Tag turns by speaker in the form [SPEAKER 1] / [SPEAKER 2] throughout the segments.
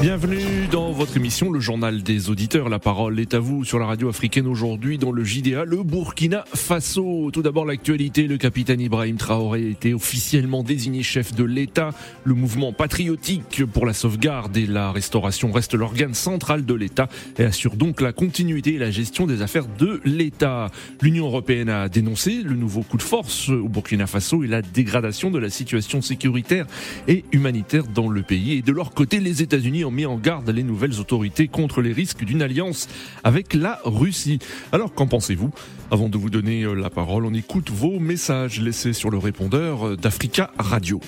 [SPEAKER 1] Bienvenue dans votre émission, le journal des auditeurs. La parole est à vous sur la radio africaine aujourd'hui dans le JDA, le Burkina Faso. Tout d'abord l'actualité, le capitaine Ibrahim Traoré a été officiellement désigné chef de l'État. Le mouvement patriotique pour la sauvegarde et la restauration reste l'organe central de l'État et assure donc la continuité et la gestion des affaires de l'État. L'Union européenne a dénoncé le nouveau coup de force au Burkina Faso et la dégradation de la situation sécuritaire et humanitaire dans le pays. Et de leur côté, les États-Unis mis en garde les nouvelles autorités contre les risques d'une alliance avec la Russie. Alors qu'en pensez-vous? Avant de vous donner euh, la parole, on écoute vos messages laissés sur le répondeur euh, d'Africa Radio.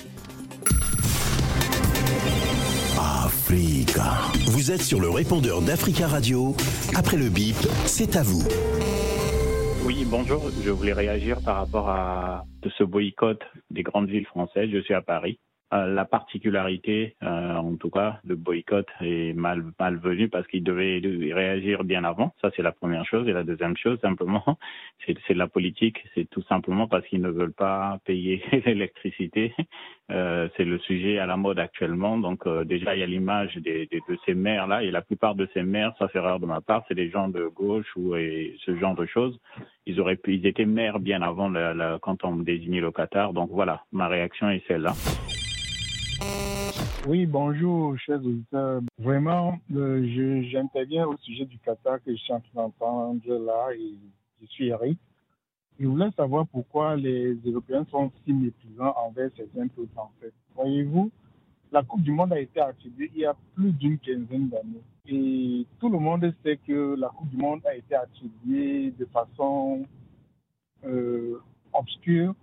[SPEAKER 2] Africa. Vous êtes sur le répondeur d'Africa Radio. Après le bip, c'est à vous.
[SPEAKER 3] Oui, bonjour. Je voulais réagir par rapport à ce boycott des grandes villes françaises. Je suis à Paris. Euh, la particularité, euh, en tout cas, le boycott est mal malvenu parce qu'il devait réagir bien avant. Ça, c'est la première chose. Et la deuxième chose, simplement, c'est la politique. C'est tout simplement parce qu'ils ne veulent pas payer l'électricité. Euh, c'est le sujet à la mode actuellement. Donc, euh, déjà, il y a l'image de ces maires-là. Et la plupart de ces maires, ça fait erreur de ma part, c'est des gens de gauche ou et ce genre de choses. Ils auraient pu, ils étaient maires bien avant la, quand on désignait le Qatar. Donc voilà, ma réaction est celle-là.
[SPEAKER 4] Oui, bonjour, chers auditeurs. Vraiment, euh, j'interviens au sujet du Qatar que je suis en train d'entendre là et je suis Eric. Je voulais savoir pourquoi les Européens sont si méprisants envers certains peuples, en fait. Voyez-vous, la Coupe du Monde a été attribuée il y a plus d'une quinzaine d'années. Et tout le monde sait que la Coupe du Monde a été attribuée de façon euh, obscure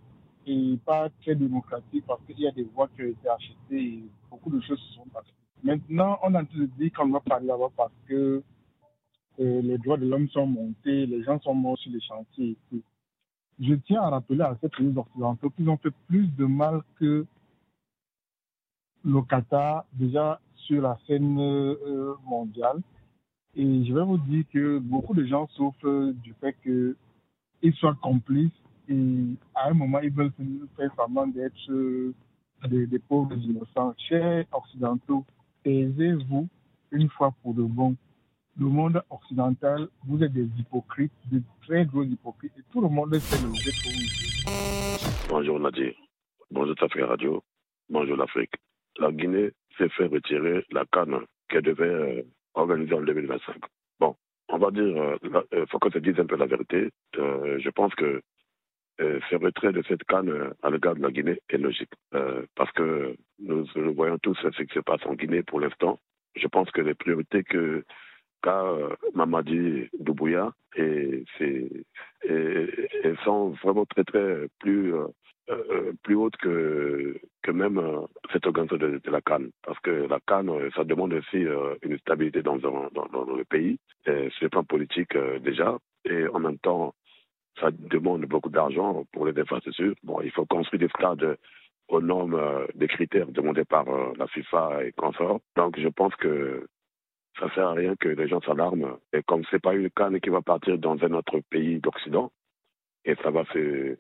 [SPEAKER 4] pas très démocratique parce qu'il y a des voix qui ont été achetées et beaucoup de choses se sont passées. Maintenant, on a entendu dire qu'on va parler là-bas parce que euh, les droits de l'homme sont montés, les gens sont morts sur les chantiers et tout. Je tiens à rappeler à ces pays occidentaux qu'ils ont fait plus de mal que le Qatar déjà sur la scène euh, mondiale. Et je vais vous dire que beaucoup de gens souffrent du fait qu'ils soient complices et à un moment, ils veulent faire semblant d'être euh, des, pauvres innocents. Chers occidentaux, taisez-vous une fois pour de bon. Le monde occidental, vous êtes des hypocrites, des très gros hypocrites, et tout le monde sait le vous
[SPEAKER 5] Bonjour Nadir, bonjour Tafri Radio, bonjour l'Afrique. La Guinée s'est fait retirer la canne qu'elle devait euh, organiser en 2025. Bon, on va dire, il euh, faut qu'on se dise un peu la vérité. je pense que euh, ce retrait de cette canne euh, à l'égard de la Guinée est logique. Euh, parce que nous, voyons tous ce qui se passe en Guinée pour l'instant. Je pense que les priorités que qu'a Mamadi Doubouya et, et, sont vraiment très très plus plus hautes que que même cette organisation de, la Cannes parce que la Cannes ça demande aussi une stabilité dans, le pays sur le plan politique déjà et en même temps ça demande beaucoup d'argent pour les infrastructures. Bon, il faut construire des stades aux normes, euh, des critères demandés par euh, la FIFA et consorts. Donc, je pense que ça sert à rien que les gens s'alarment. Et comme c'est pas une canne qui va partir dans un autre pays d'Occident, et ça va se,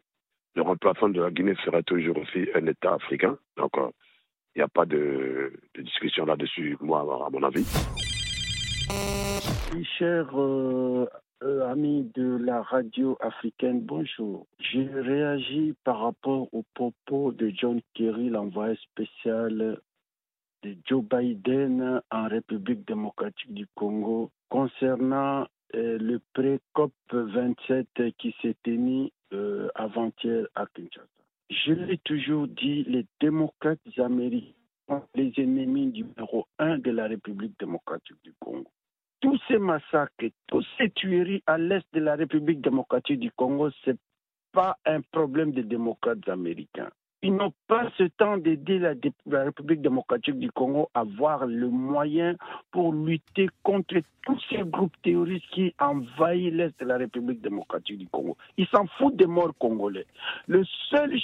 [SPEAKER 5] le remplaçant de la Guinée serait toujours aussi un État africain. Donc, euh, il n'y a pas de, discussion là-dessus, moi, à mon avis.
[SPEAKER 6] Cher euh, amis de la radio africaine, bonjour. J'ai réagi par rapport aux propos de John Kerry, l'envoyé spécial de Joe Biden en République démocratique du Congo concernant euh, le pré-COP 27 qui s'est tenu euh, avant-hier à Kinshasa. Je l'ai toujours dit, les démocrates américains sont les ennemis numéro un de la République démocratique du Congo tous ces massacres, toutes ces tueries à l'est de la République démocratique du Congo, ce n'est pas un problème des démocrates américains. Ils n'ont pas ce temps d'aider la, la, République démocratique du Congo à avoir le moyen pour lutter contre tous ces groupes terroristes qui envahissent l'Est de la République démocratique du Congo. Ils s'en foutent des morts congolais. Le seul,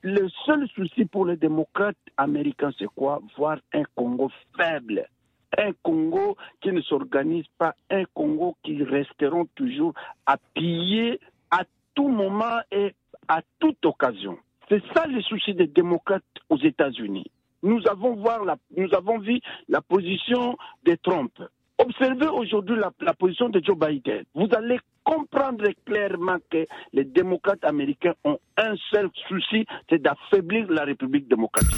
[SPEAKER 6] le seul souci pour les démocrates américains, c'est quoi? Voir un Congo faible un Congo qui ne s'organise pas, un Congo qui resteront toujours à piller à tout moment et à toute occasion. C'est ça le souci des démocrates aux États-Unis. Nous avons, voir la, nous avons vu la position de Trump. Observez aujourd'hui la, la, position de Joe Biden. Vous allez comprendre clairement que les démocrates américains ont un seul souci, c'est d'affaiblir la République démocratique.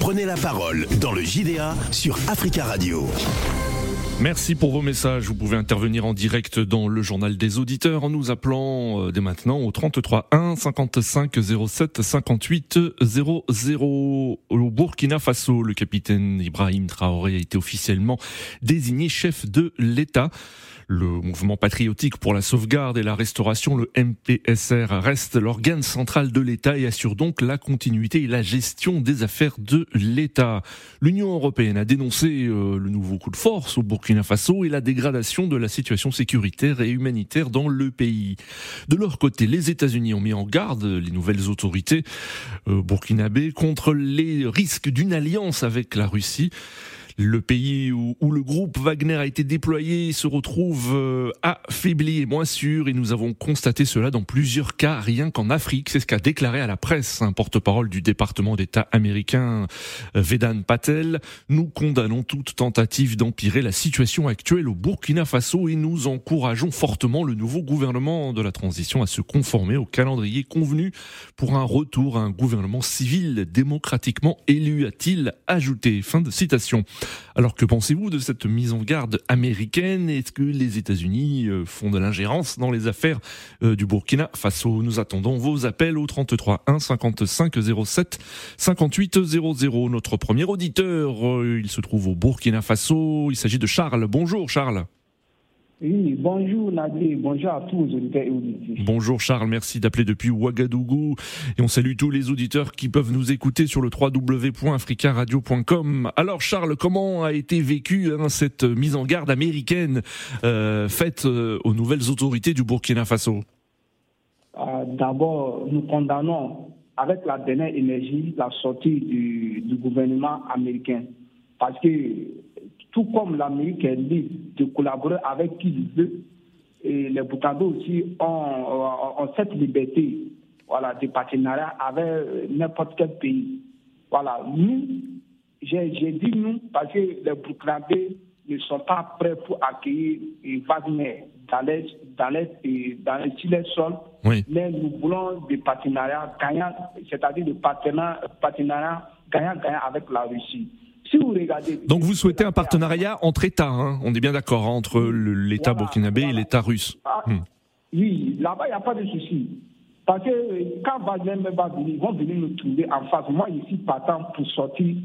[SPEAKER 2] Prenez la parole dans le JDA sur Africa Radio.
[SPEAKER 1] Merci pour vos messages. Vous pouvez intervenir en direct dans le journal des auditeurs en nous appelant euh, dès maintenant au 33 1 55 07 58 00. Au Burkina Faso, le capitaine Ibrahim Traoré a été officiellement désigné chef de l'État. Le mouvement patriotique pour la sauvegarde et la restauration, le MPSR, reste l'organe central de l'État et assure donc la continuité et la gestion des affaires de l'État. L'Union européenne a dénoncé euh, le nouveau coup de force au Burkina Faso et la dégradation de la situation sécuritaire et humanitaire dans le pays. De leur côté, les États-Unis ont mis en garde les nouvelles autorités euh, burkinabées contre les risques d'une alliance avec la Russie. Le pays où, le groupe Wagner a été déployé se retrouve euh, affaibli et moins sûr et nous avons constaté cela dans plusieurs cas, rien qu'en Afrique. C'est ce qu'a déclaré à la presse un porte-parole du département d'État américain, euh, Vedan Patel. Nous condamnons toute tentative d'empirer la situation actuelle au Burkina Faso et nous encourageons fortement le nouveau gouvernement de la transition à se conformer au calendrier convenu pour un retour à un gouvernement civil démocratiquement élu, a-t-il ajouté. Fin de citation. Alors que pensez-vous de cette mise en garde américaine? Est-ce que les États-Unis euh, font de l'ingérence dans les affaires euh, du Burkina Faso? Nous attendons vos appels au 33 1 55 07 58 00. Notre premier auditeur, euh, il se trouve au Burkina Faso. Il s'agit de Charles. Bonjour Charles.
[SPEAKER 7] Oui, bonjour Nadir, bonjour à tous les auditeurs et auditeurs.
[SPEAKER 1] Bonjour Charles, merci d'appeler depuis Ouagadougou. Et on salue tous les auditeurs qui peuvent nous écouter sur le www.africaradio.com. Alors Charles, comment a été vécue hein, cette mise en garde américaine euh, faite euh, aux nouvelles autorités du Burkina Faso?
[SPEAKER 7] Euh, D'abord, nous condamnons avec la dernière énergie la sortie du, du gouvernement américain. Parce que tout comme l'Amérique est libre de collaborer avec qui il veut, et les Burkinabés aussi ont, cette liberté voilà, de partenariat avec n'importe quel pays. Voilà, nous, j'ai dit nous parce que les Burkinabés ne sont pas prêts pour accueillir Wagner dans les, dans les, dans les, sur les sols, mais nous voulons des partenariats gagnants, c'est-à-dire des partenariats gagnants-gagnants avec la Russie.
[SPEAKER 1] Donc vous souhaitez un partenariat entre États, hein on est bien d'accord, hein, entre l'État burkinabé et l'État russe.
[SPEAKER 7] Ah, hmm. Oui, là-bas, il n'y a pas de souci. Parce que quand Wagner va venir, ils vont venir nous trouver en face. Moi, ici, partant pour sortir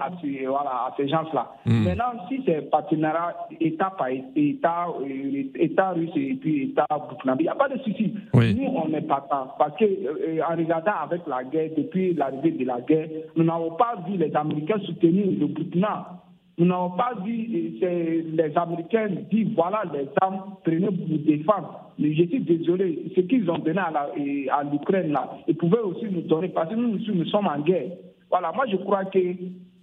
[SPEAKER 7] à ces, voilà, à ces gens-là. Hmm. Maintenant, si c'est partenariat État par État, euh, État russe et puis État burkinabé, il n'y a pas de souci. Nous, on est partant. Parce que euh, en regardant avec la guerre, depuis l'arrivée de la guerre, nous n'avons pas vu les Américains soutenir le Burkina. Nous n'avons pas vu euh, les Américains dire voilà les armes, prenez pour vous défendre. Mais je suis désolé, ce qu'ils ont donné à l'Ukraine là, ils pouvaient aussi nous donner parce que nous, nous sommes en guerre. Voilà, moi je crois que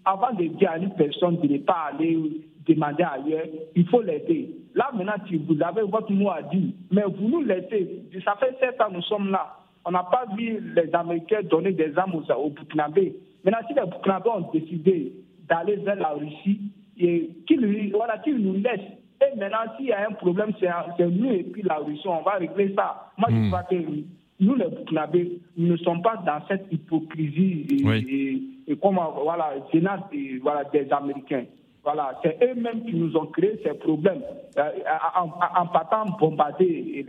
[SPEAKER 7] avant de dire à une personne de ne pas aller demander ailleurs, il faut l'aider. Là maintenant, si vous avez votre mot à dire, mais vous nous laissez. Ça fait sept ans nous sommes là. On n'a pas vu les Américains donner des armes aux, aux Burkinabés. Maintenant, si les Burkinabés ont décidé d'aller vers la Russie, qu'ils voilà, nous laissent. Et maintenant, s'il y a un problème, c'est nous et puis la Russie, on va régler ça. Moi, je hmm. crois que nous, les Burkinabés, nous ne sommes pas dans cette hypocrisie et, comme voilà, voilà, des Américains. Voilà, c'est eux-mêmes qui nous ont créé ces problèmes euh, en, partant bombarder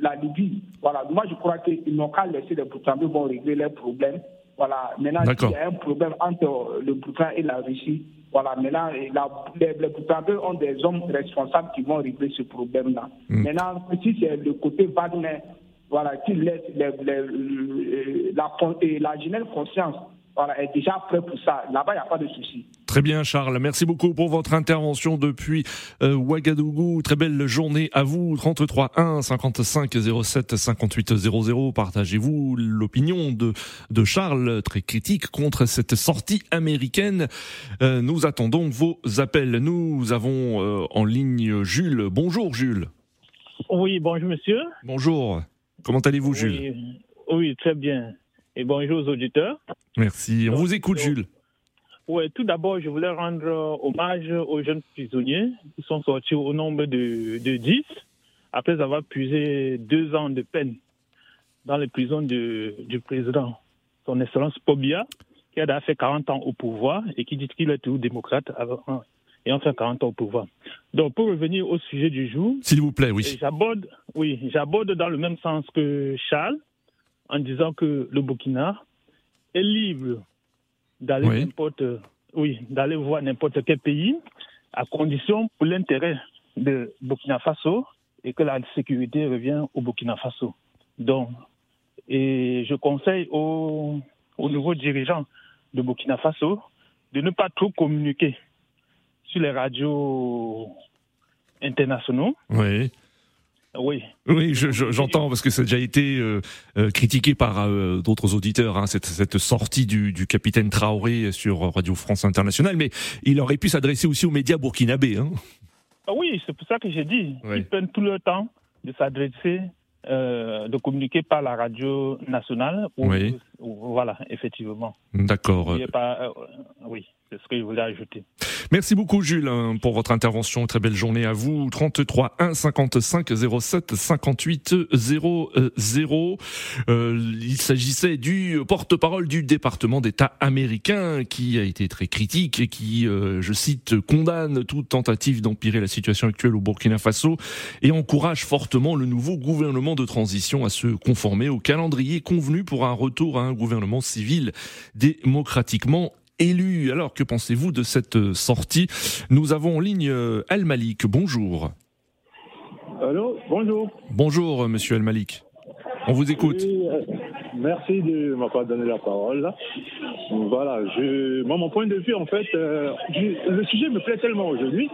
[SPEAKER 7] la Libye. Voilà, moi je crois qu'ils n'ont qu'à laisser les Burkinabés vont régler leurs problèmes. Voilà, maintenant il y a un problème entre le Burkina et la Russie, voilà, maintenant les, les ont des hommes responsables qui vont régler ce problème-là. Hmm. Maintenant, si c'est le côté Wagner, voilà, qui laisse les, les, la, la jeunesse conscience voilà, est déjà prêt pour ça. Là-bas, il n'y a pas de souci.
[SPEAKER 1] Très bien, Charles. Merci beaucoup pour votre intervention depuis euh, Ouagadougou. Très belle journée à vous. 33 1 55 07 58 00. Partagez-vous l'opinion de, de Charles, très critique contre cette sortie américaine. Euh, nous attendons vos appels. Nous avons euh, en ligne Jules. Bonjour, Jules.
[SPEAKER 8] Oui, bonjour monsieur.
[SPEAKER 1] Bonjour. Comment allez-vous, Jules
[SPEAKER 8] oui, très bien. Et bonjour aux auditeurs.
[SPEAKER 1] Merci. On vous écoute, Jules.
[SPEAKER 8] Oui, tout d'abord, je voulais rendre hommage aux jeunes prisonniers qui sont sortis au nombre de, de 10 après avoir puisé deux ans de peine dans les prisons du président, son Excellence Pobia, qui a fait 40 ans au pouvoir et qui dit qu'il est toujours démocrate ayant fait 40 ans au pouvoir. Donc, pour revenir au sujet du jour.
[SPEAKER 1] S'il vous plaît, oui.
[SPEAKER 8] J'aborde, oui, j'aborde dans le même sens que Charles en disant que le Burkina est libre d'aller n'importe, oui, d'aller voir n'importe quel pays, à condition pour l'intérêt de Burkina Faso et que la sécurité revient au Burkina Faso. Donc, et je conseille aux, aux nouveaux dirigeants de Burkina Faso de ne pas trop communiquer sur les radios internationaux.
[SPEAKER 1] Oui.
[SPEAKER 8] Oui.
[SPEAKER 1] Oui, j'entends parce que ça a déjà été euh, euh, critiqué par euh, d'autres auditeurs, hein, cette, cette, sortie du, du, capitaine Traoré sur Radio France Internationale, mais il aurait pu s'adresser aussi aux médias burkinabés. Hein.
[SPEAKER 8] Ah oui, c'est pour ça que j'ai dit. Ils prennent tout le temps de s'adresser, de communiquer par la radio nationale.
[SPEAKER 1] oui.
[SPEAKER 8] voilà, effectivement.
[SPEAKER 1] D'accord.
[SPEAKER 8] oui, c'est ce ajouter.
[SPEAKER 1] Merci beaucoup Jules hein, pour votre intervention. Très belle journée à vous. 33 1 55 07 58 00. il s'agissait du porte-parole du département d'État américain qui a été très critique et qui, euh, je cite, condamne toute tentative d'empirer la situation actuelle au Burkina Faso et encourage fortement le nouveau gouvernement de transition à se conformer au calendrier convenu pour un retour à un gouvernement civil démocratiquement élu. Alors, que pensez-vous de cette sortie? Nous avons en ligne euh, El Malik. Bonjour.
[SPEAKER 9] Allô, bonjour.
[SPEAKER 1] Bonjour, euh, monsieur El Malik. On vous écoute.
[SPEAKER 9] Euh, merci de m'avoir donné la parole. Voilà, je, moi, mon point de vue, en fait, le sujet me plaît tellement aujourd'hui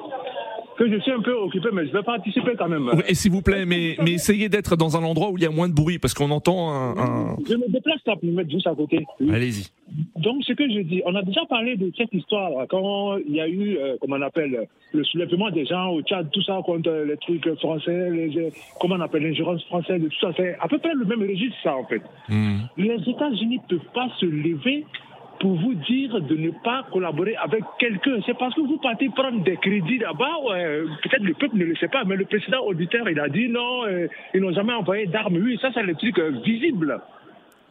[SPEAKER 9] que je suis un peu occupé, mais je vais participer quand même.
[SPEAKER 1] et s'il vous plaît, mais, mais essayez d'être dans un endroit où il y a moins de bruit, parce qu'on entend un,
[SPEAKER 9] Je me déplace là pour me mettre juste à côté.
[SPEAKER 1] Allez-y.
[SPEAKER 9] Donc, ce que je dis, on a déjà parlé de cette histoire quand il y a eu, euh, comment on appelle, le soulèvement des gens au Tchad, tout ça contre les trucs français, les, comment on appelle, l'ingérence française, tout ça. C'est à peu près le même registre, ça, en fait. Hmm. Les États-Unis ne peuvent pas se lever pour vous dire de ne pas collaborer avec quelqu'un. C'est parce que vous partez prendre des crédits là-bas. Peut-être le peuple ne le sait pas, mais le président auditeur, il a dit non, euh, ils n'ont jamais envoyé d'armes. Oui, ça, c'est le truc euh, visible.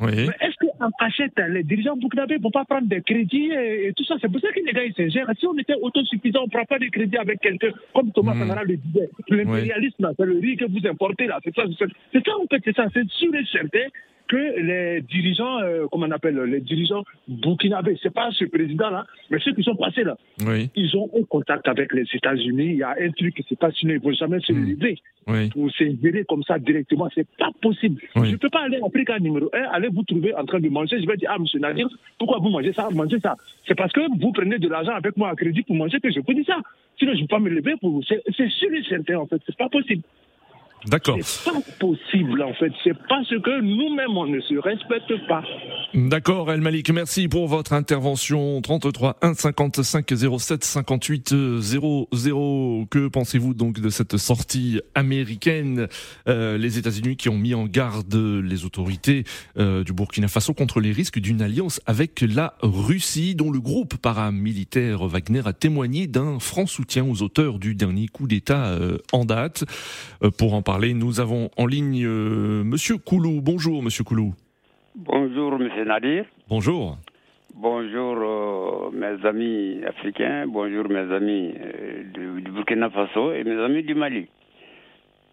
[SPEAKER 1] Oui.
[SPEAKER 9] Mais est-ce qu'en cachette, les dirigeants burkinabés ne vont pas prendre des crédits et, tout ça? C'est pour ça que les gars, ils s'ingèrent. Si on était autosuffisant, on ne prend pas de crédits avec quelqu'un, comme Thomas mmh. le disait. L'impérialisme, c'est le riz que vous importez là. C'est ça, c'est ça, en fait, c'est ça. C'est sûr et certain que les dirigeants, euh, comment on appelle, les dirigeants burkinabés, c'est pas ce président-là, mais ceux qui sont passés là, ils ont un contact avec les États-Unis. Il y a un truc qui s'est passé, ils ne vont jamais se livrer
[SPEAKER 1] oui.
[SPEAKER 9] pour s'ingérer comme ça directement. C'est pas possible. Je ne peux pas aller en Afrique numéro 1, aller vous trouver en train de manger. Je vais dire, ah, monsieur Nadir, pourquoi vous mangez ça, mangez ça? C'est parce que vous prenez de l'argent avec moi à crédit pour manger que je vous dis ça. Sinon, je ne peux pas me lever pour vous. C'est sûr et certain, en fait. C'est pas possible.
[SPEAKER 1] D'accord.
[SPEAKER 9] C'est pas possible en fait. C'est parce que nous-mêmes on ne se respecte pas.
[SPEAKER 1] D'accord, El Malik. Merci pour votre intervention. 33 1 55 07 58 00. Que pensez-vous donc de cette sortie américaine euh, Les États-Unis qui ont mis en garde les autorités euh, du Burkina Faso contre les risques d'une alliance avec la Russie, dont le groupe paramilitaire Wagner a témoigné d'un franc soutien aux auteurs du dernier coup d'État euh, en date. Pour en nous avons en ligne euh, Monsieur Koulou. Bonjour, Monsieur Koulou.
[SPEAKER 10] Bonjour, Monsieur Nadir.
[SPEAKER 1] Bonjour.
[SPEAKER 10] Bonjour, euh, mes amis africains. Bonjour, mes amis euh, du, Burkina Faso et mes amis du Mali.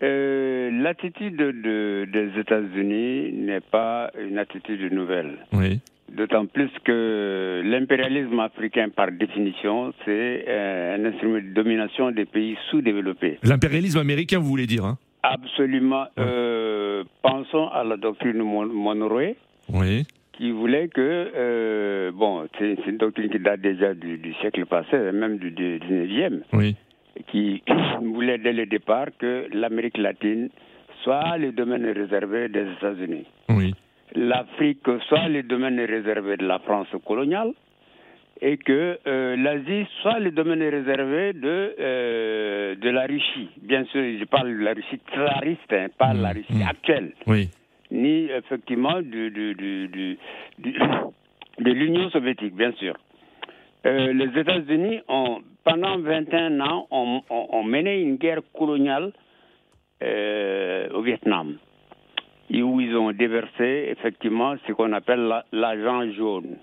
[SPEAKER 10] L'attitude des États-Unis n'est pas une attitude nouvelle.
[SPEAKER 1] Oui.
[SPEAKER 10] D'autant plus que l'impérialisme africain, par définition, c'est un instrument de domination des pays sous-développés.
[SPEAKER 1] L'impérialisme américain, vous voulez dire hein?
[SPEAKER 10] Absolument. Euh, pensons à la doctrine Monroe.
[SPEAKER 1] Oui.
[SPEAKER 10] Qui voulait que, euh, bon, c'est une doctrine qui date déjà du, siècle passé, même du 19e.
[SPEAKER 1] Oui.
[SPEAKER 10] Qui voulait dès le départ que l'Amérique latine soit le domaine réservé des États-Unis.
[SPEAKER 1] Oui.
[SPEAKER 10] L'Afrique soit le domaine réservé de la France coloniale et que euh, l'Asie soit le domaine réservé de, euh, de la Russie. Bien sûr, je parle de la Russie tsariste, hein, pas la Russie
[SPEAKER 1] mmh.
[SPEAKER 10] actuelle.
[SPEAKER 1] Oui.
[SPEAKER 10] Ni effectivement de, de, de, de l'Union soviétique, bien sûr. Euh, les États-Unis ont, pendant 21 ans, ont, ont, mené une guerre coloniale au Vietnam, où ils ont déversé effectivement ce qu'on appelle l'agent jaune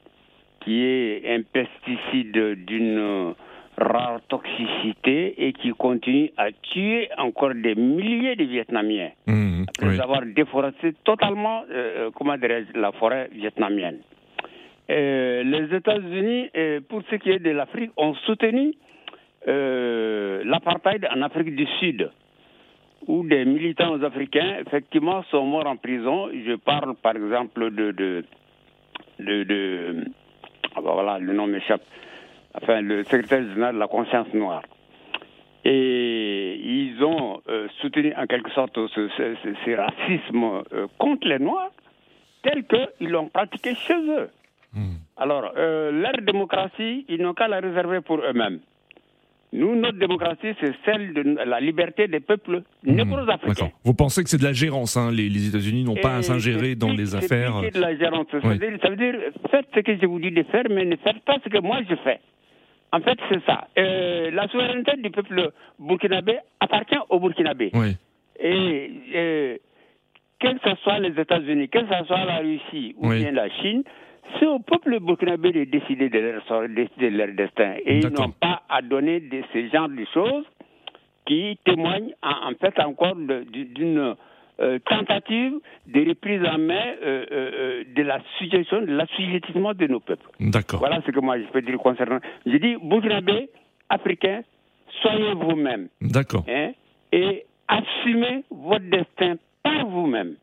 [SPEAKER 10] qui est un pesticide d'une rare toxicité et qui continue à tuer encore des milliers de Vietnamiens mmh, après avoir déforesté totalement euh, comment la forêt vietnamienne. Euh, les États-Unis, euh, pour ce qui est de l'Afrique, ont soutenu l'apartheid en Afrique du Sud, où des militants africains, effectivement, sont morts en prison. Je parle, par exemple, de, de, de voilà, le nom m'échappe, enfin le secrétaire général de la conscience noire. Et ils ont euh, soutenu en quelque sorte ce, racisme euh, contre les Noirs tel qu'ils l'ont pratiqué chez eux. Hmm. Alors, euh, leur démocratie, ils n'ont qu'à la réserver pour eux-mêmes. Nous, notre démocratie, c'est celle de la liberté des peuples mmh. négro-africains.
[SPEAKER 1] Vous pensez que c'est de la gérance, hein les, États-Unis n'ont pas à s'ingérer dans les affaires
[SPEAKER 10] C'est de la gérance. Ça, veut dire, faites ce que je vous dis de faire, mais ne faites pas ce que moi je fais. En fait, c'est ça. Euh, la souveraineté du peuple burkinabé appartient aux Burkinabés. Oui. Et euh, que ce soit les États-Unis, que ce soit la Russie ou bien la Chine, c'est au peuple burkinabé de décider de leur, de leur destin. Et ils n'ont pas à donner de ce genre de choses qui témoignent en, fait encore d'une euh, tentative de reprise en main euh, euh, de la situation, de l'assujettissement de nos peuples.
[SPEAKER 1] D'accord.
[SPEAKER 10] Voilà ce que moi je peux dire concernant. Je dis, Burkinabé, Africains, soyez vous-même.
[SPEAKER 1] D'accord.
[SPEAKER 10] Hein, et assumez votre destin par vous-même.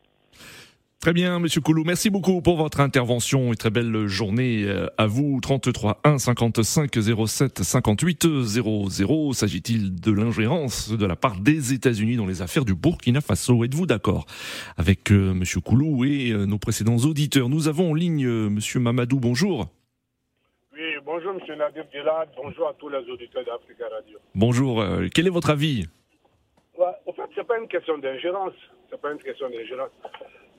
[SPEAKER 1] Très bien, Monsieur Koulou. Merci beaucoup pour votre intervention et très belle journée euh, à vous. 33 1 55 07 58 00. S'agit-il de l'ingérence de la part des États-Unis dans les affaires du Burkina Faso? Êtes-vous d'accord avec euh, Monsieur Koulou et euh, nos précédents auditeurs? Nous avons en ligne Monsieur Mamadou. Bonjour.
[SPEAKER 11] Oui, bonjour Monsieur Nadir Gélad. Bonjour à tous les auditeurs d'Africa Radio.
[SPEAKER 1] Bonjour. quel est votre avis?
[SPEAKER 11] Ouais, En fait, c'est pas une question d'ingérence. C'est pas une question d'ingérence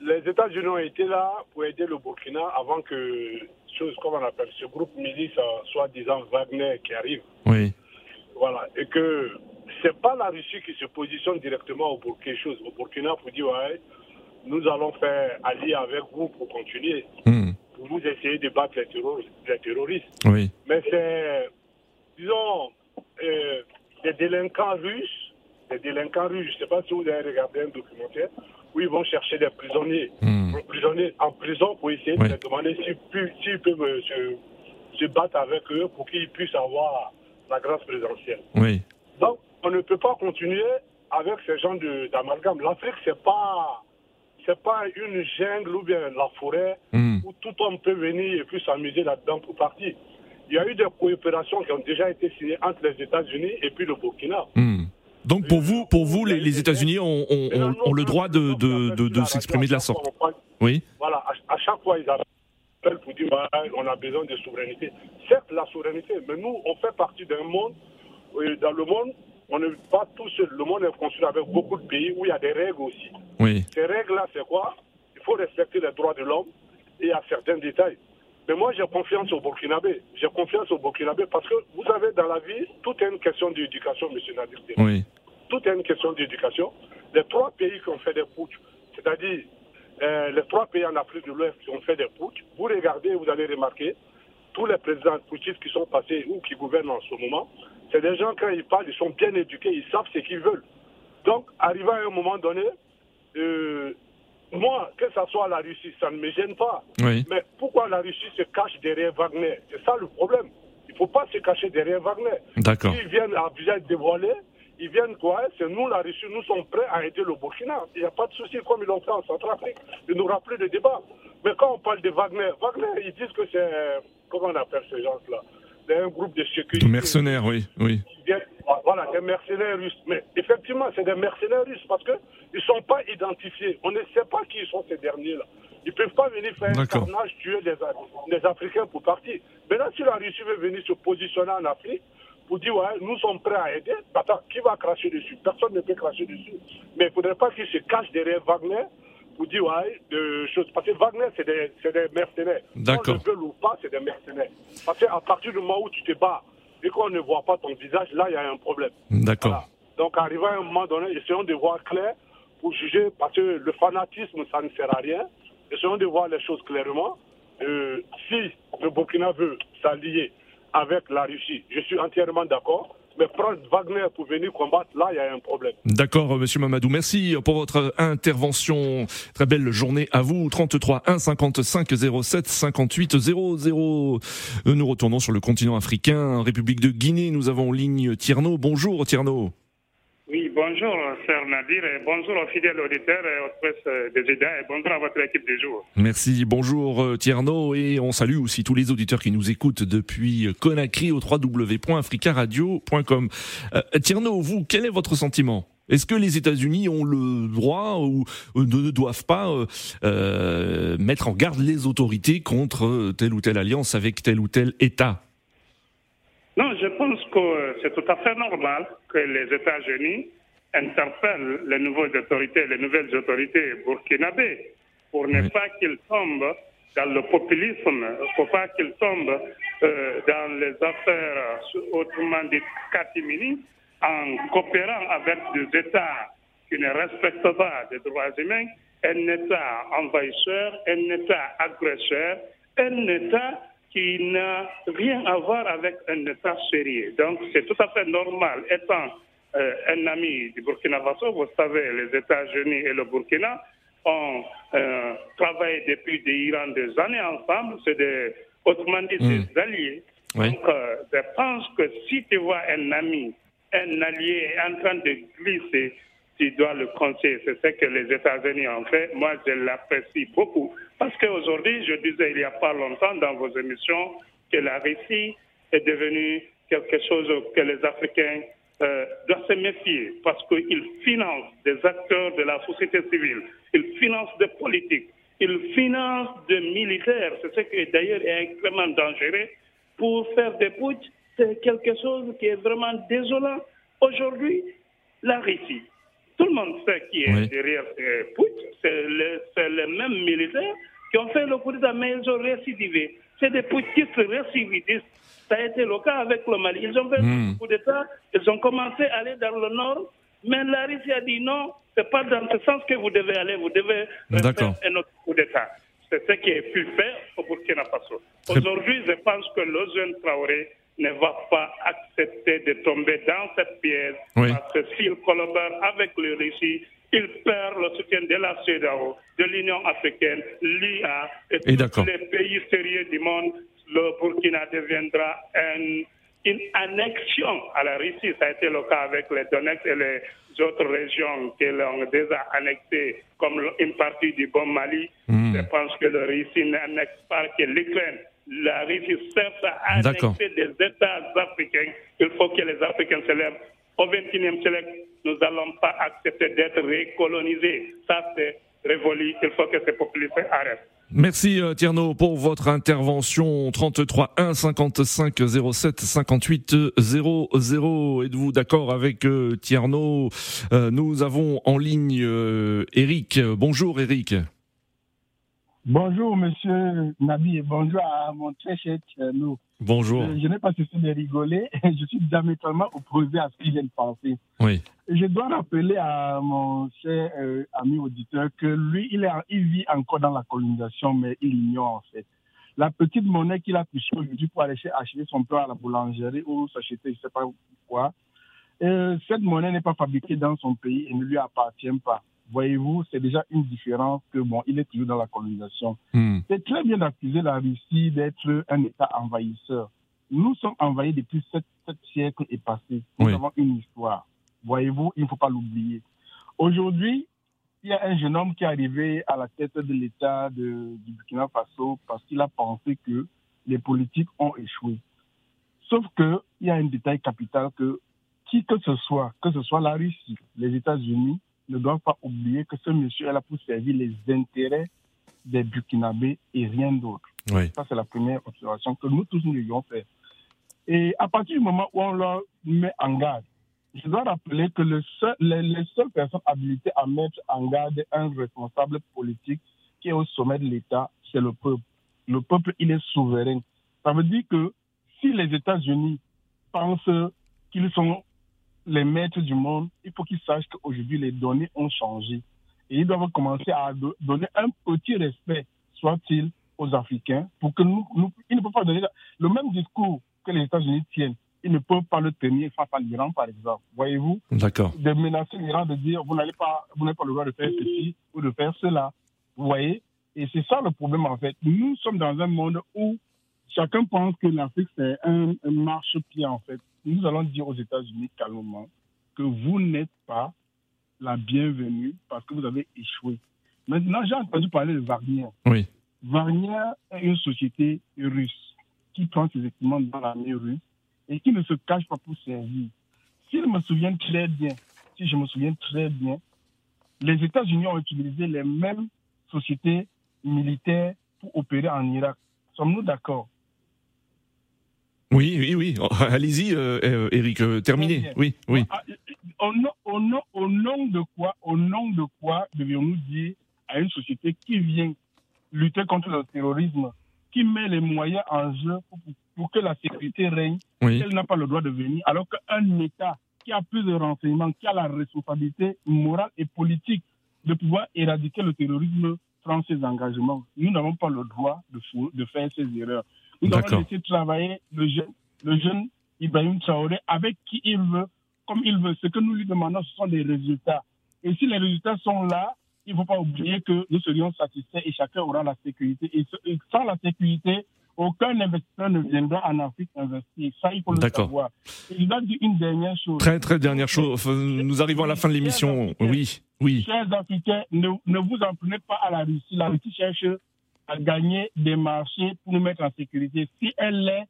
[SPEAKER 11] les États-Unis ont été là pour aider le Burkina avant que, chose comme on appelle, ce groupe milice, soi-disant Wagner, qui arrive.
[SPEAKER 1] Oui.
[SPEAKER 11] Voilà. Et que c'est pas la Russie qui se positionne directement au Burkina, chose, au Burkina pour dire, ouais, nous allons faire allier avec vous pour continuer. Hmm. Pour vous essayer de battre les, terroristes.
[SPEAKER 1] Oui.
[SPEAKER 11] Mais c'est, disons, euh, des délinquants russes, des délinquants russes, je ne sais pas si vous avez regardé un documentaire, où ils vont chercher des prisonniers, hmm. prisonniers en prison pour essayer de leur demander s'ils peuvent euh, se, battre avec eux pour qu'ils puissent avoir la grâce présidentielle.
[SPEAKER 1] Oui.
[SPEAKER 11] Donc, on ne peut pas continuer avec ces gens d'amalgame. L'Afrique, c'est pas c'est pas une jungle ou bien la forêt hmm. où tout homme peut venir et puis s'amuser là-dedans pour partir. Il y a eu des coopérations qui ont déjà été signées entre les États-Unis et puis le Burkina.
[SPEAKER 1] Hmm. Donc pour vous, pour vous, les, États-Unis ont, le droit de, de, s'exprimer de la sorte. Oui.
[SPEAKER 11] Voilà, à, chaque fois ils appellent pour dire on a besoin de souveraineté. Certes, la souveraineté, mais nous, on fait partie d'un monde, dans le monde, on n'est pas tout seul. Le monde est construit avec beaucoup de pays où il y a des règles aussi.
[SPEAKER 1] Oui.
[SPEAKER 11] Ces règles-là, c'est quoi? Il faut respecter les droits de l'homme et à certains détails. Mais moi, j'ai confiance au Burkinabé. J'ai confiance au Burkinabé parce que vous savez, dans la vie, tout est une question d'éducation, M. Nadir.
[SPEAKER 1] Oui.
[SPEAKER 11] Tout est une question d'éducation. Les trois pays qui ont fait des putsch, c'est-à-dire euh, les trois pays en Afrique de l'Ouest qui ont fait des putsch, vous regardez, vous allez remarquer, tous les présidents putschistes qui sont passés ou qui gouvernent en ce moment, c'est des gens, quand ils parlent, ils sont bien éduqués, ils savent ce qu'ils veulent. Donc, arrivé à un moment donné, euh, moi, que ce soit la Russie, ça ne me gêne pas. Mais pourquoi la Russie se cache derrière Wagner? C'est ça le problème. Il ne faut pas se cacher derrière Wagner.
[SPEAKER 1] D'accord.
[SPEAKER 11] S'ils viennent à visage dévoilé, ils viennent quoi C'est nous, la Russie, nous sommes prêts à aider le Burkina. Il n'y a pas de souci, comme ils l'ont fait en Centrafrique. Il n'y aura plus de débat. Mais quand on parle de Wagner, Wagner, ils disent que c'est. Comment on appelle ces gens-là C'est un groupe de sécurité.
[SPEAKER 1] De mercenaires, oui. oui.
[SPEAKER 11] Voilà, des mercenaires russes. Mais effectivement, c'est des mercenaires russes parce qu'ils ne sont pas identifiés. On ne sait pas qui sont ces derniers-là. Ils ne peuvent pas venir faire un carnage, tuer les, Africains pour partir. Maintenant, si la Russie veut venir se positionner en Afrique, pour dire, ouais, nous sommes prêts à aider, attends, qui va cracher dessus? Personne ne peut cracher dessus. Mais il ne faudrait pas qu'ils se cachent derrière Wagner pour dire, ouais, de choses. Parce que Wagner, c'est des, des, mercenaires.
[SPEAKER 1] D'accord.
[SPEAKER 11] Qu'on le veut ou pas, c'est des mercenaires. Parce qu'à partir du moment où tu te bats et qu'on ne voit pas ton visage, là, il y a un problème.
[SPEAKER 1] D'accord.
[SPEAKER 11] Donc, arrivé à un moment donné, essayons de voir clair pour juger, parce que le fanatisme, ça ne sert à rien. Essayons de voir les choses clairement. Euh, si le Burkina veut s'allier avec la Russie, je suis entièrement d'accord. Mais prendre Wagner pour venir combattre, là, il y a un problème.
[SPEAKER 1] D'accord, Monsieur Mamadou. Merci pour votre intervention. Très belle journée à vous. 33 1 55 07 58 00. Nous retournons sur le continent africain, République de Guinée. Nous avons ligne Tierno. Bonjour, Tierno.
[SPEAKER 12] Bonjour, Sir Nadir, et bonjour aux fidèles auditeurs et aux presse des EDA, et bonjour à votre équipe du jour.
[SPEAKER 1] Merci, bonjour euh, Tierno, et on salue aussi tous les auditeurs qui nous écoutent depuis Conakry au www.africaradio.com. Euh, Tierno, vous, quel est votre sentiment? Est-ce que les États-Unis ont le droit ou ne doivent pas euh, mettre en garde les autorités contre telle ou telle alliance avec tel ou tel État?
[SPEAKER 12] Non, je pense que c'est tout à fait normal que les États-Unis interpellent les nouvelles autorités, les nouvelles autorités burkinabées pour ne pas qu'ils tombent dans le populisme, pour pas qu'ils tombent euh, dans les affaires, autrement dit, catimini, en coopérant avec des États qui ne respectent pas les droits humains, un État envahisseur, un État agresseur, un État qui n'a rien à voir avec un État sérieux. Donc c'est tout à fait normal, étant un ami du Burkina Faso, vous savez, les États-Unis et le Burkina ont euh, travaillé depuis des, des années ensemble, c'est des, autrement dit des hmm. alliés. Donc euh, je pense que si tu vois un ami, un allié en train de glisser, tu dois le conseiller. C'est ce que les États-Unis ont fait. Moi, je l'apprécie beaucoup. Parce qu'aujourd'hui, je disais il n'y a pas longtemps dans vos émissions que la Russie est devenue quelque chose que les Africains euh, doivent se méfier parce qu'ils financent des acteurs de la société civile, ils financent des politiques, ils financent des militaires. C'est ce qui d'ailleurs est extrêmement dangereux pour faire des putsch. C'est quelque chose qui est vraiment désolant. Aujourd'hui, la Russie, tout le monde sait qui est derrière ces putsch. C'est les mêmes militaires qui ont fait le coup d'État, mais ils ont récidivé. C'est des putschistes récidivistes. Ça a été le cas avec le Mali. Ils ont fait le coup d'État, ils ont commencé à aller dans le nord, mais la Russie a dit non, c'est pas dans ce sens que vous devez aller, vous devez faire un autre coup d'État. C'est ce qui est pu faire au Burkina Faso. Aujourd'hui, je pense que le jeune Traoré ne va pas accepter de tomber dans cette pièce parce que s'il collabore avec le Russie, il perd le soutien de la CEDAO, de l'Union africaine, l'IA et, tous les pays sérieux du monde. Le Burkina deviendra une annexion à la Russie. Ça a été le cas avec les Donetsk et les autres régions qui l'ont déjà annexé comme une partie du bon Mali. Hmm. Je pense que la Russie n'annexe pas que l'Ukraine la Russie cherche à annexer des États africains. Il faut que les Africains se lèvent. Au XXIe siècle, nous n'allons pas accepter d'être récolonisés. Ça, c'est révolu. Il faut que ces populistes arrêtent.
[SPEAKER 1] Merci euh, Tierno pour votre intervention 33 1 55 07 58 00. Êtes-vous d'accord avec euh, Tierno euh, Nous avons en ligne Eric. Bonjour Eric.
[SPEAKER 4] Bonjour, monsieur Nabi, et bonjour à mon très cher.
[SPEAKER 1] Bonjour.
[SPEAKER 4] Je, n'ai pas cessé de rigoler. Je suis diamétralement opposé à ce qu'il vient de penser.
[SPEAKER 1] Oui.
[SPEAKER 4] Je dois rappeler à mon cher euh, ami auditeur que lui, il, il vit encore dans la colonisation, mais il ignore en fait. La petite monnaie qu'il a touchée aujourd'hui pour aller acheter son pain à la boulangerie ou s'acheter, je ne sais pas quoi, euh, cette monnaie n'est pas fabriquée dans son pays et ne lui appartient pas. Voyez-vous, c'est déjà une différence que, bon, il est toujours dans la colonisation. Hmm. C'est très bien d'accuser la Russie d'être un État envahisseur. Nous sommes envahis depuis sept, siècles et passés. Nous avons une histoire. Voyez-vous, il ne faut pas l'oublier. Aujourd'hui, il y a un jeune homme qui est arrivé à la tête de l'État du Burkina Faso parce qu'il a pensé que les politiques ont échoué. Sauf qu'il y a un détail capital que qui que ce soit, que ce soit la Russie, les États-Unis, ne doivent pas oublier que ce monsieur est là pour servir les intérêts des Burkinabés et rien d'autre. Ça, c'est la première observation que nous tous nous devions faire. Et à partir du moment où on leur met en garde, je dois rappeler que le seul, les, les, seules personnes habilitées à mettre en garde un responsable politique qui est au sommet de l'État, c'est le peuple. Le peuple, il est souverain. Ça veut dire que si les États-Unis pensent qu'ils sont les maîtres du monde, il faut qu'ils sachent qu'aujourd'hui, les données ont changé. Et ils doivent commencer à donner un petit respect, soit-il aux Africains, pour que nous, nous ils ne peuvent pas donner le même discours que les États-Unis tiennent. Ils ne peuvent pas le tenir face à l'Iran, par exemple. Voyez-vous?
[SPEAKER 1] D'accord.
[SPEAKER 4] De menacer l'Iran, de dire vous n'avez pas, vous n'avez pas le droit de faire ceci ou de faire cela. Vous voyez? Et c'est ça le problème, en fait. Nous sommes dans un monde où chacun pense que l'Afrique, c'est un, un marchepied, en fait. Nous allons dire aux États-Unis calmement que vous n'êtes pas la bienvenue parce que vous avez échoué. Maintenant, j'ai entendu parler de Wagner.
[SPEAKER 1] Oui.
[SPEAKER 4] Wagner est une société russe qui prend ses équipements dans l'armée russe et qui ne se cache pas pour servir. S'il me souvient très bien, si je me souviens très bien, les États-Unis ont utilisé les mêmes sociétés militaires pour opérer en Irak. Sommes-nous d'accord?
[SPEAKER 1] Oui, oui, oui. Allez-y, euh, Eric, euh, terminez. Oui, oui.
[SPEAKER 4] Ah, au nom, au, nom, au nom de quoi, au nom de quoi devions-nous dire à une société qui vient lutter contre le terrorisme, qui met les moyens en jeu pour, pour que la sécurité règne,
[SPEAKER 1] Oui.
[SPEAKER 4] elle n'a pas le droit de venir, alors qu'un État qui a plus de renseignements, qui a la responsabilité morale et politique de pouvoir éradiquer le terrorisme prend ses engagements. Nous n'avons pas le droit de, de faire ces erreurs. Nous avons laissé travailler le jeune, le jeune Ibrahim Traoré avec qui il veut, comme il veut. Ce que nous lui demandons, ce sont des résultats. Et si les résultats sont là, il ne faut pas oublier que nous serions satisfaits et chacun aura la sécurité. Et, ce- et sans la sécurité, aucun investisseur ne viendra en Afrique investir. Ça, il faut le savoir. Et je dois dire une dernière chose.
[SPEAKER 1] Très, très dernière chose. Nous arrivons à la fin de l'émission. Oui, oui.
[SPEAKER 4] Chers Africains, ne, ne vous en prenez pas à la Russie. La Russie cherche à gagner des marchés pour nous mettre en sécurité. Si elle est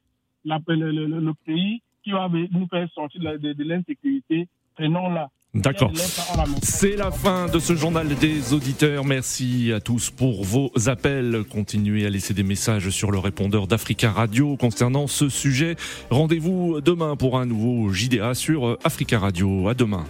[SPEAKER 4] la- le, le- le- le pays qui va nous faire sortir de, de- de l'insécurité, prenons-la.
[SPEAKER 1] D'accord. C'est la fin de ce journal des auditeurs. Merci à tous pour vos appels. Continuez à laisser des messages sur le répondeur d'Africa Radio concernant ce sujet. Rendez-vous demain pour un nouveau JDA sur Africa Radio. À demain.